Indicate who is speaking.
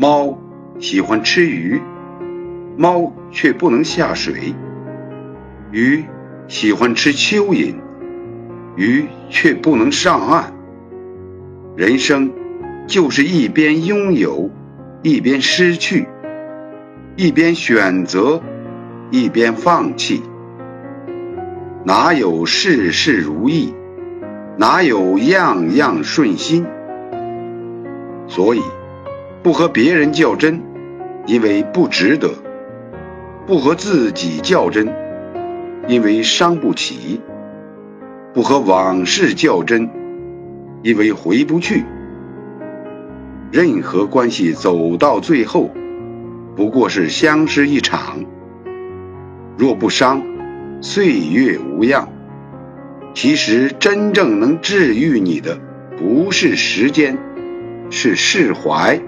Speaker 1: 猫喜欢吃鱼，猫却不能下水；鱼喜欢吃蚯蚓，鱼却不能上岸。人生就是一边拥有，一边失去；一边选择，一边放弃。哪有事事如意？哪有样样顺心？所以。不和别人较真，因为不值得；不和自己较真，因为伤不起；不和往事较真，因为回不去。任何关系走到最后，不过是相识一场。若不伤，岁月无恙。其实真正能治愈你的，不是时间，是释怀。